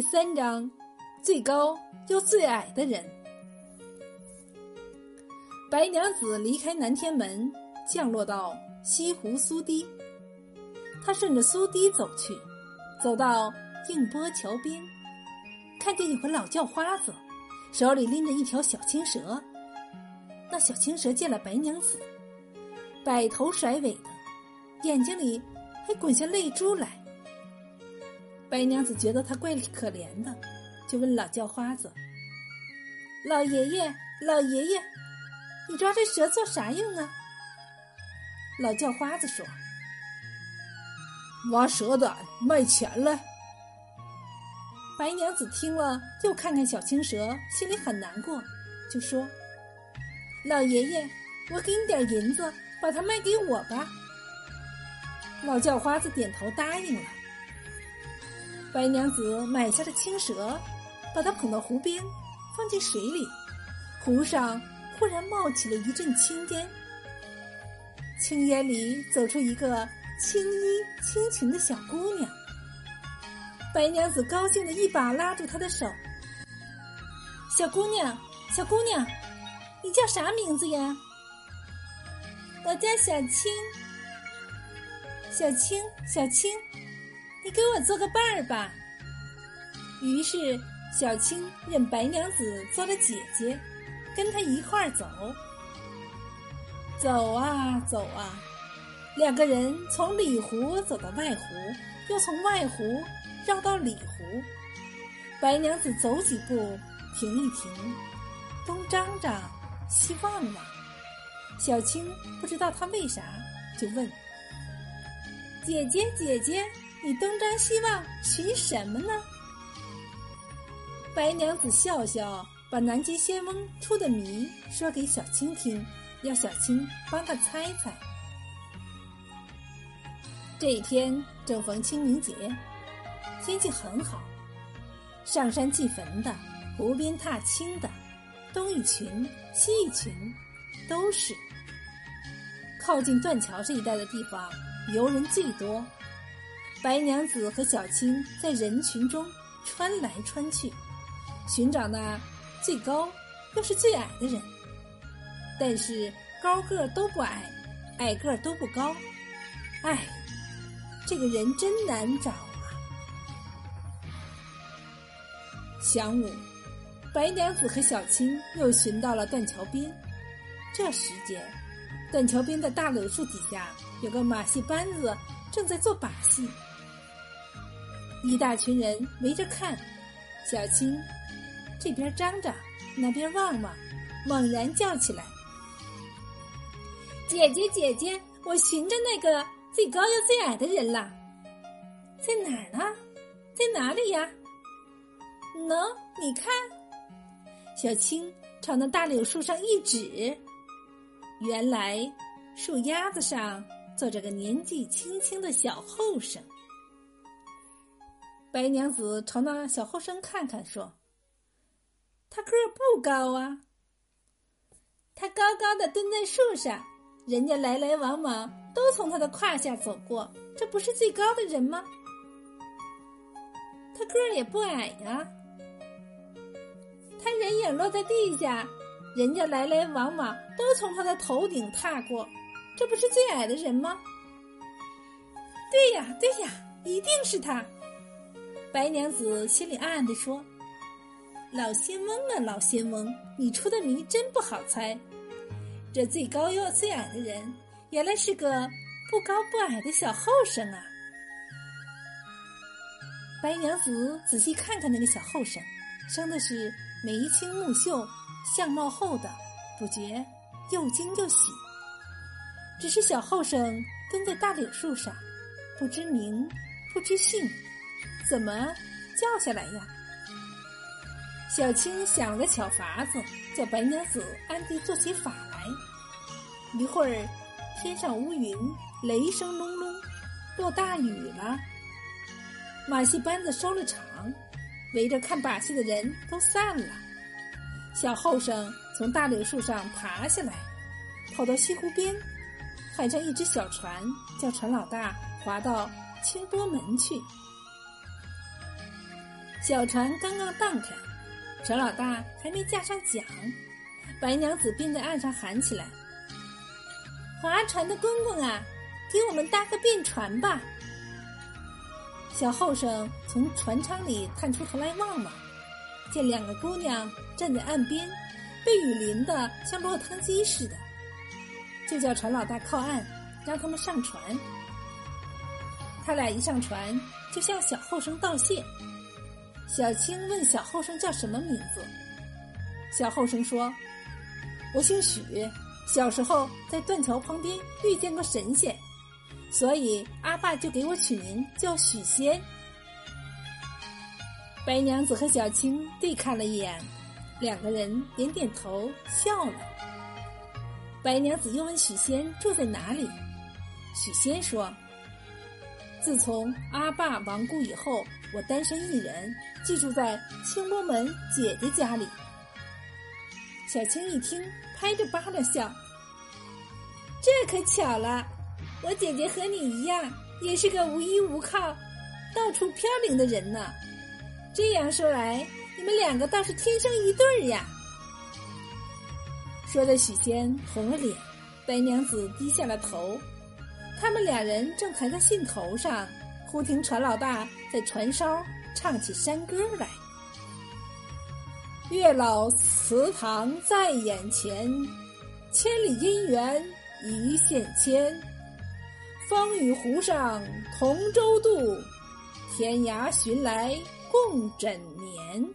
第三章，最高又最矮的人。白娘子离开南天门，降落到西湖苏堤。她顺着苏堤走去，走到映波桥边，看见有个老叫花子，手里拎着一条小青蛇。那小青蛇见了白娘子，摆头甩尾的，眼睛里还滚下泪珠来。白娘子觉得他怪可怜的，就问老叫花子：“老爷爷，老爷爷，你抓这蛇做啥用啊？”老叫花子说：“挖蛇胆卖钱来。”白娘子听了，又看看小青蛇，心里很难过，就说：“老爷爷，我给你点银子，把它卖给我吧。”老叫花子点头答应了。白娘子买下了青蛇，把它捧到湖边，放进水里。湖上忽然冒起了一阵青烟，青烟里走出一个青衣青裙的小姑娘。白娘子高兴的一把拉住她的手：“小姑娘，小姑娘，你叫啥名字呀？”“我叫小青。”“小青，小青。”你给我做个伴儿吧。于是小青认白娘子做了姐姐，跟她一块儿走。走啊走啊，两个人从里湖走到外湖，又从外湖绕到里湖。白娘子走几步停一停，东张张，西望望。小青不知道她为啥，就问：“姐姐，姐姐。”你东张西望寻什么呢？白娘子笑笑，把南极仙翁出的谜说给小青听，要小青帮他猜猜。这一天正逢清明节，天气很好，上山祭坟的、湖边踏青的，东一群西一群，都是。靠近断桥这一带的地方，游人最多。白娘子和小青在人群中穿来穿去，寻找那最高又是最矮的人。但是高个都不矮，矮个都不高。唉，这个人真难找啊！晌午，白娘子和小青又寻到了断桥边。这时间，断桥边的大柳树底下有个马戏班子正在做把戏。一大群人围着看，小青这边张张，那边望望，猛然叫起来：“姐姐，姐姐，我寻着那个最高又最矮的人了，在哪儿呢？在哪里呀？喏，你看。”小青朝那大柳树上一指，原来树丫子上坐着个年纪轻轻的小后生。白娘子朝那小后生看看，说：“他个儿不高啊，他高高的蹲在树上，人家来来往往都从他的胯下走过，这不是最高的人吗？他个儿也不矮呀，他人影落在地下，人家来来往往都从他的头顶踏过，这不是最矮的人吗？对呀，对呀，一定是他。”白娘子心里暗暗地说：“老仙翁啊，老仙翁，你出的谜真不好猜。这最高又最矮的人，原来是个不高不矮的小后生啊！”白娘子仔细看看那个小后生，生的是眉清目秀，相貌厚道，不觉又惊又喜。只是小后生蹲在大柳树上，不知名，不知姓。怎么叫下来呀？小青想了个巧法子，叫白娘子暗地做起法来。一会儿，天上乌云，雷声隆隆，落大雨了。马戏班子收了场，围着看把戏的人都散了。小后生从大柳树上爬下来，跑到西湖边，喊上一只小船，叫船老大划到清波门去。小船刚刚荡开，船老大还没架上桨，白娘子便在岸上喊起来：“划船的公公啊，给我们搭个便船吧！”小后生从船舱里探出头来望望，见两个姑娘站在岸边，被雨淋得像落汤鸡似的，就叫船老大靠岸，让他们上船。他俩一上船，就向小后生道谢。小青问小后生叫什么名字，小后生说：“我姓许，小时候在断桥旁边遇见过神仙，所以阿爸就给我取名叫许仙。”白娘子和小青对看了一眼，两个人点点头笑了。白娘子又问许仙住在哪里，许仙说。自从阿爸亡故以后，我单身一人，寄住在清波门姐姐家里。小青一听，拍着巴掌笑：“这可巧了，我姐姐和你一样，也是个无依无靠、到处飘零的人呢。这样说来，你们两个倒是天生一对儿呀。”说着，许仙红了脸，白娘子低下了头。他们两人正抬在兴头上，忽听船老大在船梢唱起山歌来：“月老祠堂在眼前，千里姻缘一线牵。风雨湖上同舟渡，天涯寻来共枕眠。”